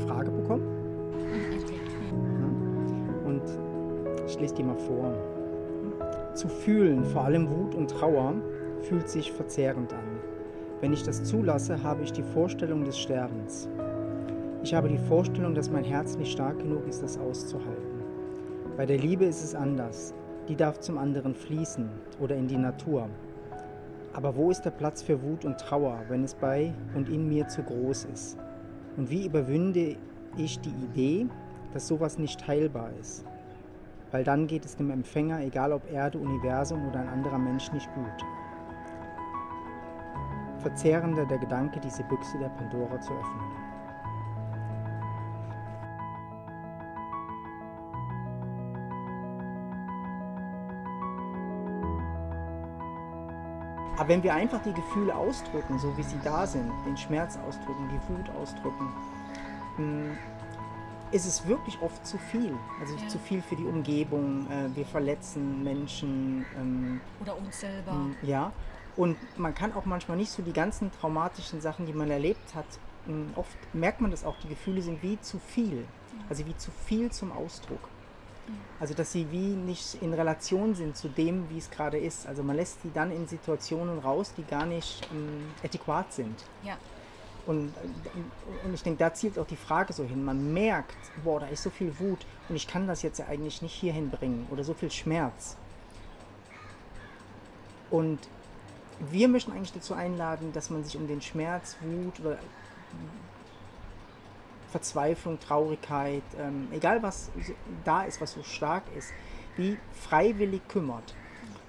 Frage bekommen. Und ich lese die mal vor. Zu fühlen, vor allem Wut und Trauer, fühlt sich verzehrend an. Wenn ich das zulasse, habe ich die Vorstellung des Sterbens. Ich habe die Vorstellung, dass mein Herz nicht stark genug ist, das auszuhalten. Bei der Liebe ist es anders. Die darf zum anderen fließen oder in die Natur. Aber wo ist der Platz für Wut und Trauer, wenn es bei und in mir zu groß ist? Und wie überwinde ich die Idee, dass sowas nicht heilbar ist? Weil dann geht es dem Empfänger, egal ob Erde, Universum oder ein anderer Mensch, nicht gut. Verzehrender der Gedanke, diese Büchse der Pandora zu öffnen. Aber wenn wir einfach die Gefühle ausdrücken, so wie sie da sind, den Schmerz ausdrücken, die Wut ausdrücken, hm, ist es wirklich oft zu viel. Also ja. zu viel für die Umgebung. Äh, wir verletzen Menschen. Ähm, Oder uns selber. Hm, ja. Und man kann auch manchmal nicht so die ganzen traumatischen Sachen, die man erlebt hat, hm, oft merkt man das auch, die Gefühle sind wie zu viel. Also wie zu viel zum Ausdruck. Also dass sie wie nicht in Relation sind zu dem, wie es gerade ist. Also man lässt sie dann in Situationen raus, die gar nicht ähm, adäquat sind. Ja. Und, äh, und ich denke, da zielt auch die Frage so hin. Man merkt, boah, da ist so viel Wut und ich kann das jetzt ja eigentlich nicht hierhin bringen oder so viel Schmerz. Und wir möchten eigentlich dazu einladen, dass man sich um den Schmerz, Wut oder Verzweiflung, Traurigkeit, ähm, egal was da ist, was so stark ist, wie freiwillig kümmert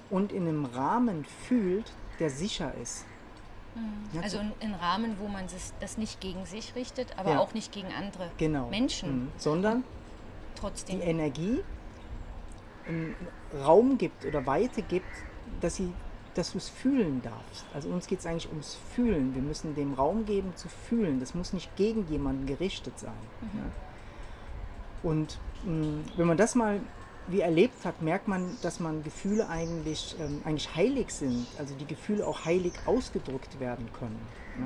und in einem Rahmen fühlt, der sicher ist. Mhm. Also in Rahmen, wo man das nicht gegen sich richtet, aber ja. auch nicht gegen andere genau. Menschen. Mhm. Sondern trotzdem die Energie Raum gibt oder Weite gibt, dass sie dass du es fühlen darfst. Also uns geht es eigentlich ums Fühlen. Wir müssen dem Raum geben zu fühlen. Das muss nicht gegen jemanden gerichtet sein. Mhm. Ja. Und mh, mm, wenn man das mal wie erlebt hat, merkt man, dass man Gefühle eigentlich, ähm, eigentlich heilig sind. Also die Gefühle auch heilig ausgedrückt werden können. Ja.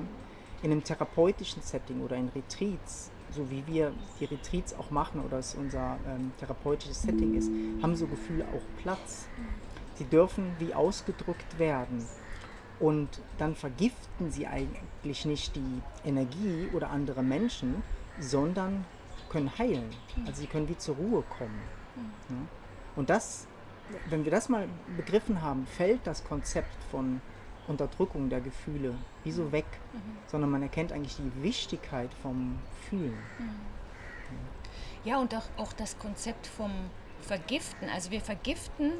In einem therapeutischen Setting oder in Retreats, so wie wir die Retreats auch machen oder es unser ähm, therapeutisches Setting ist, haben so Gefühle auch Platz. Mhm Sie dürfen wie ausgedrückt werden. Und dann vergiften sie eigentlich nicht die Energie oder andere Menschen, sondern können heilen. Also sie können wie zur Ruhe kommen. Und das, wenn wir das mal begriffen haben, fällt das Konzept von Unterdrückung der Gefühle wie so weg, mhm. sondern man erkennt eigentlich die Wichtigkeit vom Fühlen. Ja, und auch, auch das Konzept vom Vergiften. Also wir vergiften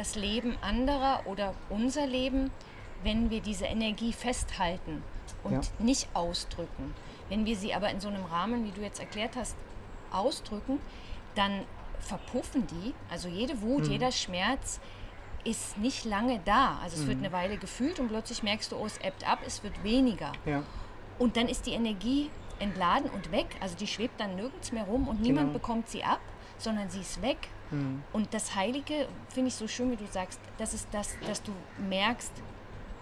das Leben anderer oder unser Leben, wenn wir diese Energie festhalten und ja. nicht ausdrücken. Wenn wir sie aber in so einem Rahmen, wie du jetzt erklärt hast, ausdrücken, dann verpuffen die. Also jede Wut, mhm. jeder Schmerz ist nicht lange da. Also es mhm. wird eine Weile gefühlt und plötzlich merkst du, oh, es ebbt ab, es wird weniger. Ja. Und dann ist die Energie entladen und weg. Also die schwebt dann nirgends mehr rum und niemand genau. bekommt sie ab, sondern sie ist weg. Mhm. Und das Heilige finde ich so schön, wie du sagst, das ist das, dass du merkst,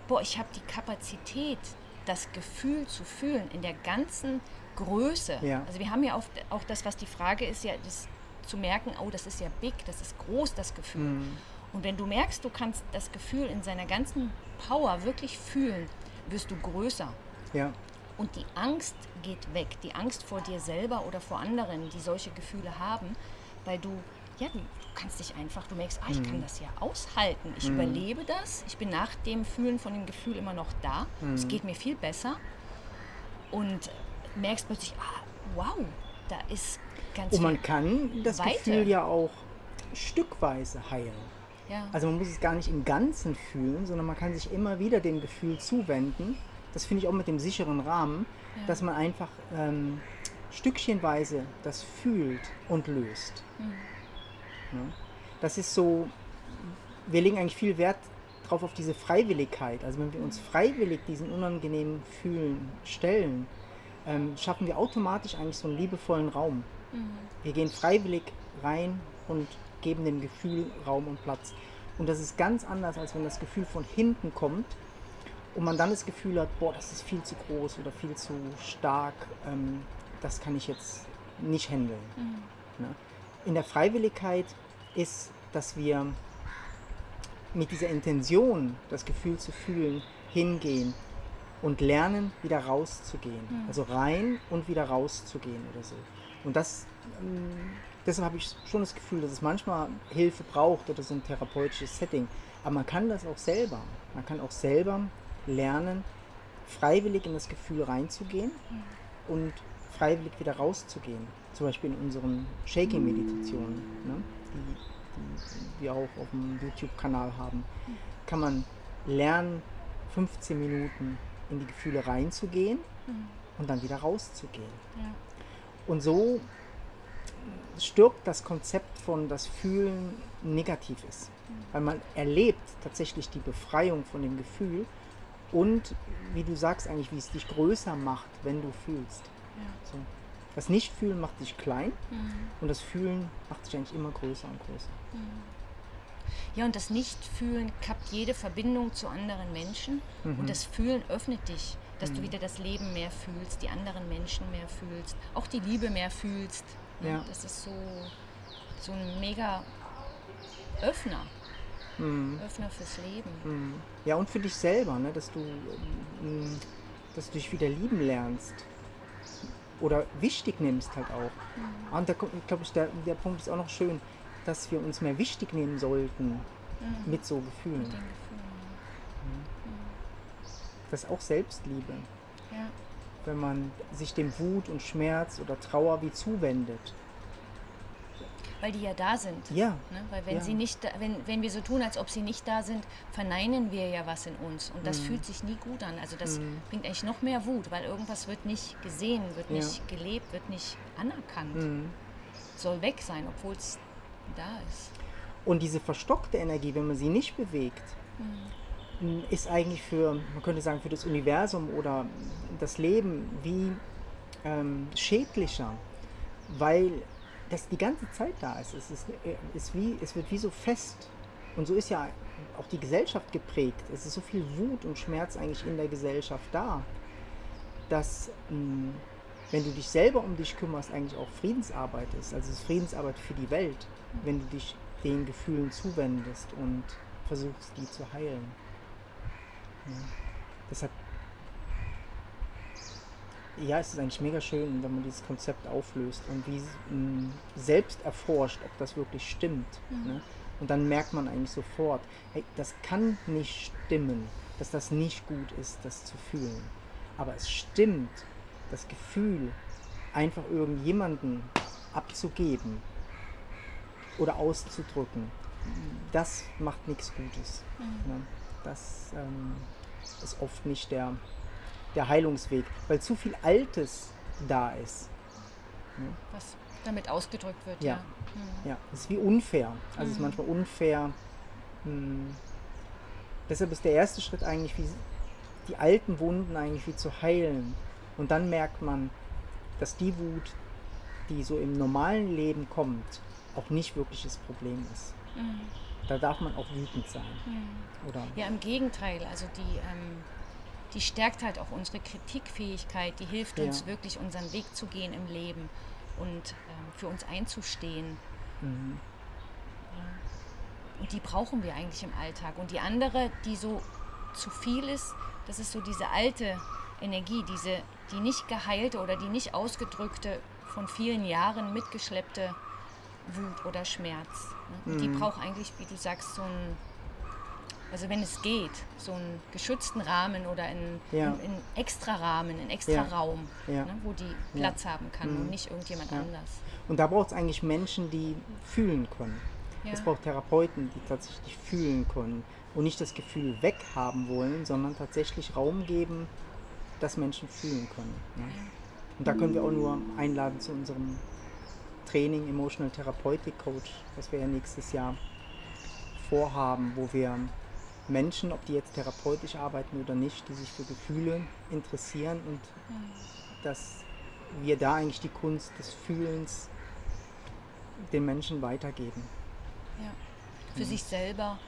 boah, ich habe die Kapazität, das Gefühl zu fühlen in der ganzen Größe. Ja. Also wir haben ja oft auch das, was die Frage ist, ja, das zu merken, oh, das ist ja big, das ist groß, das Gefühl. Mhm. Und wenn du merkst, du kannst das Gefühl in seiner ganzen Power wirklich fühlen, wirst du größer. Ja. Und die Angst geht weg, die Angst vor dir selber oder vor anderen, die solche Gefühle haben, weil du ja, du, kannst dich einfach, du merkst, ah, ich mhm. kann das ja aushalten. Ich mhm. überlebe das. Ich bin nach dem Fühlen von dem Gefühl immer noch da. Mhm. Es geht mir viel besser. Und merkst plötzlich, ah, wow, da ist ganz Und man kann das Weite. Gefühl ja auch stückweise heilen. Ja. Also man muss es gar nicht im Ganzen fühlen, sondern man kann sich immer wieder dem Gefühl zuwenden. Das finde ich auch mit dem sicheren Rahmen, ja. dass man einfach ähm, stückchenweise das fühlt und löst. Mhm. Das ist so, wir legen eigentlich viel Wert drauf auf diese Freiwilligkeit. Also wenn wir uns freiwillig diesen unangenehmen Fühlen stellen, ähm, schaffen wir automatisch eigentlich so einen liebevollen Raum. Mhm. Wir gehen freiwillig rein und geben dem Gefühl Raum und Platz. Und das ist ganz anders, als wenn das Gefühl von hinten kommt und man dann das Gefühl hat, boah, das ist viel zu groß oder viel zu stark. Ähm, das kann ich jetzt nicht handeln. Mhm. Ne? In der Freiwilligkeit ist, dass wir mit dieser Intention, das Gefühl zu fühlen, hingehen und lernen, wieder rauszugehen. Mhm. Also rein und wieder rauszugehen oder so. Und das, ähm, deshalb habe ich schon das Gefühl, dass es manchmal Hilfe braucht oder so ein therapeutisches Setting. Aber man kann das auch selber. Man kann auch selber lernen, freiwillig in das Gefühl reinzugehen mhm. und freiwillig wieder rauszugehen. Zum Beispiel in unseren Shaking-Meditationen, ne? die, die wir auch auf dem YouTube-Kanal haben, kann man lernen, 15 Minuten in die Gefühle reinzugehen mhm. und dann wieder rauszugehen. Ja. Und so stirbt das Konzept von das Fühlen negativ ist. Mhm. Weil man erlebt tatsächlich die Befreiung von dem Gefühl und, wie du sagst eigentlich, wie es dich größer macht, wenn du fühlst. Ja. So. Das Nicht-Fühlen macht dich klein mhm. und das Fühlen macht dich eigentlich immer größer und größer. Mhm. Ja, und das Nicht-Fühlen kappt jede Verbindung zu anderen Menschen mhm. und das Fühlen öffnet dich, dass du mhm. wieder das Leben mehr fühlst, die anderen Menschen mehr fühlst, auch die Liebe mehr fühlst. Ja. Das ist so, so ein mega Öffner. Mhm. Öffner fürs Leben. Mhm. Ja, und für dich selber, ne? dass, du, ähm, dass du dich wieder lieben lernst oder wichtig nimmst halt auch. Mhm. Und da glaube ich, der, der Punkt ist auch noch schön, dass wir uns mehr wichtig nehmen sollten mhm. mit so Gefühlen. Mit Gefühlen. Mhm. Das ist auch Selbstliebe. Ja. Wenn man sich dem Wut und Schmerz oder Trauer wie zuwendet. Weil die ja da sind. Ja. Ne? Weil wenn ja. sie nicht, wenn, wenn wir so tun, als ob sie nicht da sind, verneinen wir ja was in uns. Und das mhm. fühlt sich nie gut an. Also das mhm. bringt eigentlich noch mehr Wut, weil irgendwas wird nicht gesehen, wird nicht ja. gelebt, wird nicht anerkannt. Mhm. Soll weg sein, obwohl es da ist. Und diese verstockte Energie, wenn man sie nicht bewegt, mhm. ist eigentlich für, man könnte sagen, für das Universum oder das Leben wie ähm, schädlicher, weil das die ganze Zeit da ist. Es, ist, äh, ist wie, es wird wie so fest. Und so ist ja auch die Gesellschaft geprägt. Es ist so viel Wut und Schmerz eigentlich in der Gesellschaft da, dass mh, hm, wenn du dich selber um dich kümmerst, eigentlich auch Friedensarbeit ist. Also es ist Friedensarbeit für die Welt, wenn du dich den Gefühlen zuwendest und versuchst, die zu heilen. Ja. Deshalb ja, es ist eigentlich mega schön, wenn man dieses Konzept auflöst und wie selbst erforscht, ob das wirklich stimmt. Mhm. Ne? Und dann merkt man eigentlich sofort, hey, das kann nicht stimmen, dass das nicht gut ist, das zu fühlen. Aber es stimmt, das Gefühl, einfach irgendjemanden abzugeben oder auszudrücken, das macht nichts Gutes. Mhm. Ne? Das ähm, ist oft nicht der der Heilungsweg, weil zu viel Altes da ist. Was damit ausgedrückt wird, ja. Ja, mhm. ja. es ist wie unfair. Also mhm. es ist mhm. manchmal unfair. Hm. Deshalb ist der erste Schritt eigentlich, wie die alten Wunden eigentlich wie zu heilen. Und dann merkt man, dass die Wut, die so im normalen Leben kommt, auch nicht wirklich das Problem ist. Mhm. Da darf man auch wütend sein. Mhm. Oder ja, im Gegenteil. Also die ähm die stärkt halt auch unsere Kritikfähigkeit, die hilft uns wirklich unseren Weg zu gehen im Leben und ähm, für uns einzustehen. Mhm. Ja. Und die brauchen wir eigentlich im Alltag. Und die andere, die so zu viel ist, das ist so diese alte Energie, diese, die nicht geheilte oder die nicht ausgedrückte, von vielen Jahren mitgeschleppte Wut oder Schmerz. Ne? Mhm. Die braucht eigentlich, wie du sagst, so ein also wenn es geht, so einen geschützten Rahmen oder einen, ja. einen, einen extra Rahmen, einen extra ja. Raum, ja. Ne, wo die Platz haben kann mhm. und nicht irgendjemand anders. Und da braucht es eigentlich Menschen, die fühlen können. Es braucht Therapeuten, die tatsächlich fühlen können und nicht das Gefühl weghaben wollen, sondern tatsächlich Raum geben, dass Menschen fühlen können. Ne? Und da können wir auch nur einladen zu unserem Training Emotional Therapeutic Coach, was wir ja nächstes Jahr vorhaben, wo wir Menschen, ob die jetzt therapeutisch arbeiten oder nicht, die sich für Gefühle interessieren und dass wir da eigentlich die Kunst des Fühlens den Menschen weitergeben. Ja. Für ja. sich selber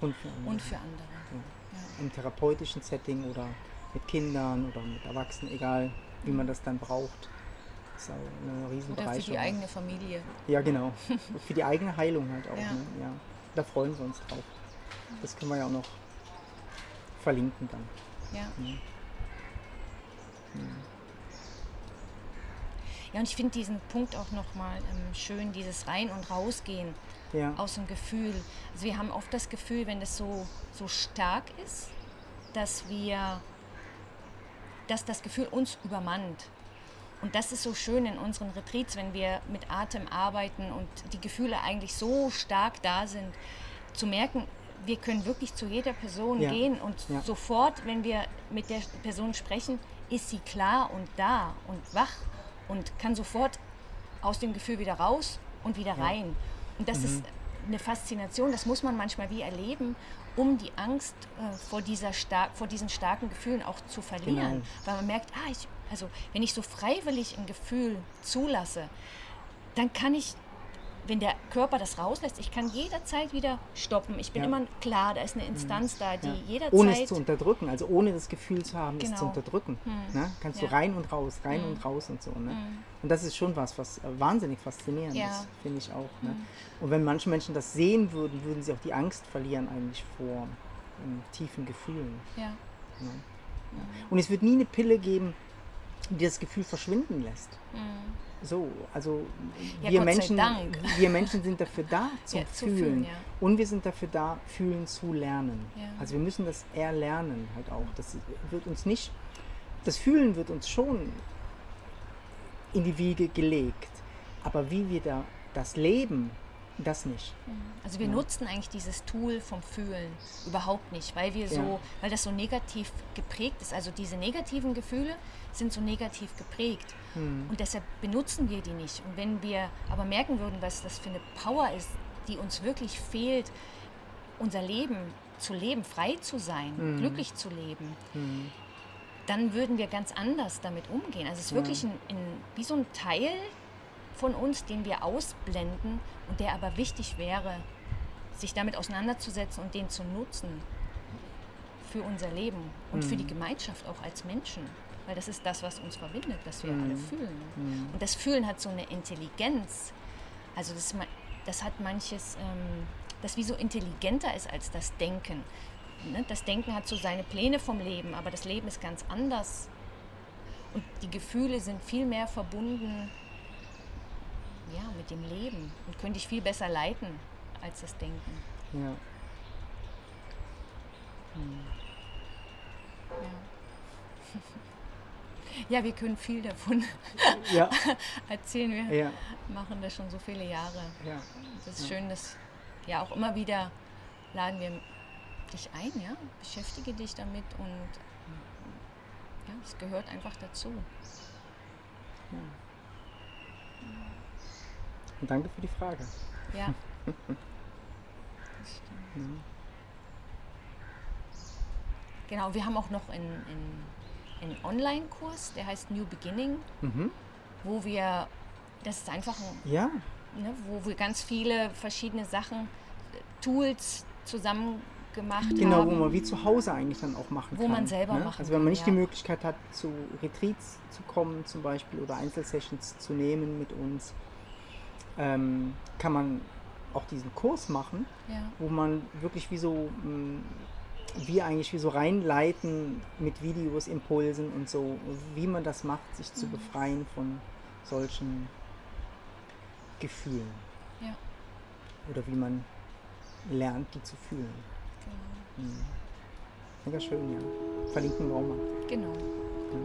und für andere. Und für andere. Ja. Ja. Im therapeutischen Setting oder mit Kindern oder mit Erwachsenen, egal wie man das dann braucht. ist auch eine riesen Oder für die eigene Familie. Ja, genau. für die eigene Heilung halt auch. Ne? ja. Da freuen wir uns drauf. Das können wir ja auch noch verlinken dann. Ja. Mhm. Ja, und ich finde diesen Punkt auch nochmal ähm, schön, dieses Rein- und Rausgehen ja. aus dem Gefühl. Also wir haben oft das Gefühl, wenn es so, so stark ist, dass wir, dass das Gefühl uns übermannt. Und das ist so schön in unseren Retreats, wenn wir mit Atem arbeiten und die Gefühle eigentlich so stark da sind, zu merken, wir können wirklich zu jeder Person ja. gehen und ja. sofort, wenn wir mit der Person sprechen, ist sie klar und da und wach und kann sofort aus dem Gefühl wieder raus und wieder rein. Und das mhm. ist eine Faszination, das muss man manchmal wie erleben, um die Angst äh, vor, dieser star vor diesen starken Gefühlen auch zu verlieren. Genau. Weil man merkt, ah, ich, also wenn ich so freiwillig ein Gefühl zulasse, dann kann ich wenn der Körper das rauslässt, ich kann jederzeit wieder stoppen. Ich bin ja. immer klar, da ist eine Instanz da, die ja. jederzeit. Ohne es zu unterdrücken, also ohne das Gefühl zu haben, genau. es zu genau. unterdrücken. Hm. Ne? Kannst ja. du rein und raus, rein hm. und raus und so. Ne? Hm. Und das ist schon was, was wahnsinnig faszinierend ist, finde ich auch. Ne? Hm. Und wenn manche Menschen das sehen würden, würden sie auch die Angst verlieren eigentlich vor um, tiefen Gefühlen. Ne? Und es wird nie eine Pille geben, die das Gefühl verschwinden lässt. So, also ja, wir, Menschen, wir Menschen sind dafür da zum ja, Fühlen. fühlen ja. Und wir sind dafür da, fühlen zu lernen. Also wir müssen das erlernen halt auch. Das wird uns nicht, das Fühlen wird uns schon in die Wiege gelegt. Aber wie wir da das Leben das nicht. Mhm. Also wir ja. nutzen eigentlich dieses Tool vom Fühlen überhaupt nicht, weil wir so, ja. weil das so negativ geprägt ist. Also diese negativen Gefühle sind so negativ geprägt. Mhm. Und deshalb benutzen wir die nicht. Und wenn wir aber merken würden, was das für eine Power ist, die uns wirklich fehlt, unser Leben zu leben, frei zu sein, mhm. glücklich zu leben, mhm. dann würden wir ganz anders damit umgehen. Also es ist wirklich ein, ein, wie so ein Teil von uns, den wir ausblenden und der aber wichtig wäre, sich damit auseinanderzusetzen und den zu nutzen für unser Leben und mhm. für die mhm. Gemeinschaft auch als Menschen. Weil das ist das, was uns verbindet, dass wir mhm. alle fühlen. Mhm. Und das Fühlen hat so eine Intelligenz. Also das, das hat manches, ähm, das wie so intelligenter ist als das Denken. Ne? Das Denken hat so seine Pläne vom Leben, aber das Leben ist ganz anders. Und die Gefühle sind viel mehr verbunden ja, mit dem Leben und könnte ich viel besser leiten als das Denken. Ja. Hm. Ja. ja, wir können viel davon ja. erzählen. Wir ja. machen das schon so viele Jahre. Ja. Das ist schön, dass ja auch immer wieder laden wir dich ein, ja, beschäftige dich damit und ja, es gehört einfach dazu. Ja. Und danke für die Frage. Ja. Genau, wir haben auch noch einen, einen, einen Online-Kurs, der heißt New Beginning, mhm. wo wir, das ist einfach ein, ja. ne, wo wir ganz viele verschiedene Sachen, Tools zusammen gemacht genau, haben. Genau, wo man wie zu Hause eigentlich dann auch machen wo kann. Wo man selber ne? machen Also wenn man nicht kann, die Möglichkeit hat, zu Retreats zu kommen zum Beispiel oder Einzelsessions zu nehmen mit uns, ähm, kann man auch diesen Kurs machen, ja. wo man wirklich wie so, mm, wir eigentlich wie so reinleiten mit Videos, Impulsen und so, wie man das macht, sich zu mhm. befreien von solchen Gefühlen. Ja. Oder wie man lernt, die zu fühlen. Genau. Mhm. Mega schön, ja. Verlinken wir auch mal. Genau. Ja.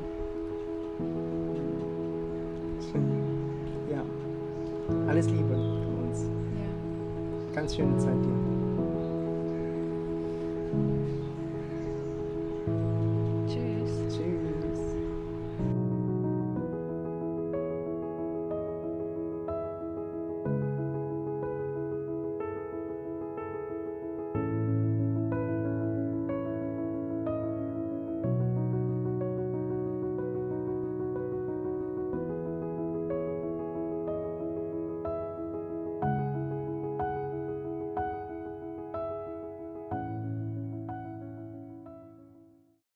Schön. Alles Liebe von uns. Ja. Ganz schöne Zeit dir.